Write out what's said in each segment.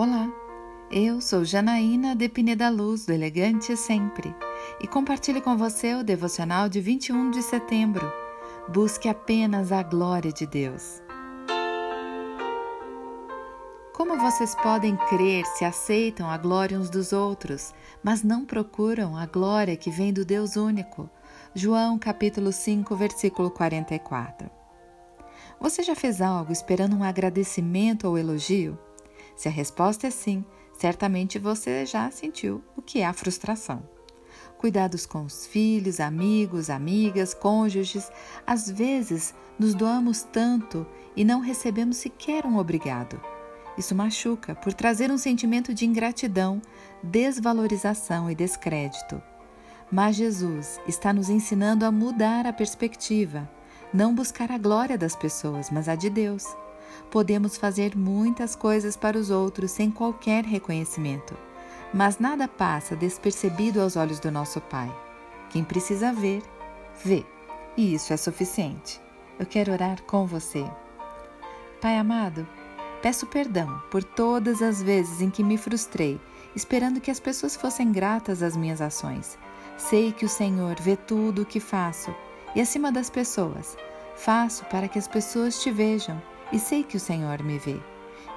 Olá, eu sou Janaína de Pineda Luz, do Elegante Sempre, e compartilho com você o devocional de 21 de setembro. Busque apenas a glória de Deus. Como vocês podem crer se aceitam a glória uns dos outros, mas não procuram a glória que vem do Deus único? João capítulo 5, versículo 44. Você já fez algo esperando um agradecimento ou elogio? Se a resposta é sim, certamente você já sentiu o que é a frustração. Cuidados com os filhos, amigos, amigas, cônjuges, às vezes nos doamos tanto e não recebemos sequer um obrigado. Isso machuca por trazer um sentimento de ingratidão, desvalorização e descrédito. Mas Jesus está nos ensinando a mudar a perspectiva, não buscar a glória das pessoas, mas a de Deus. Podemos fazer muitas coisas para os outros sem qualquer reconhecimento, mas nada passa despercebido aos olhos do nosso Pai. Quem precisa ver, vê, e isso é suficiente. Eu quero orar com você. Pai amado, peço perdão por todas as vezes em que me frustrei, esperando que as pessoas fossem gratas às minhas ações. Sei que o Senhor vê tudo o que faço e acima das pessoas, faço para que as pessoas te vejam e sei que o Senhor me vê.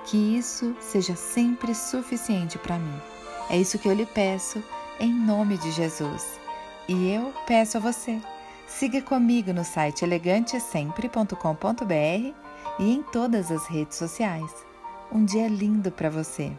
Que isso seja sempre suficiente para mim. É isso que eu lhe peço, em nome de Jesus. E eu peço a você. Siga comigo no site elegantesempre.com.br e em todas as redes sociais. Um dia lindo para você!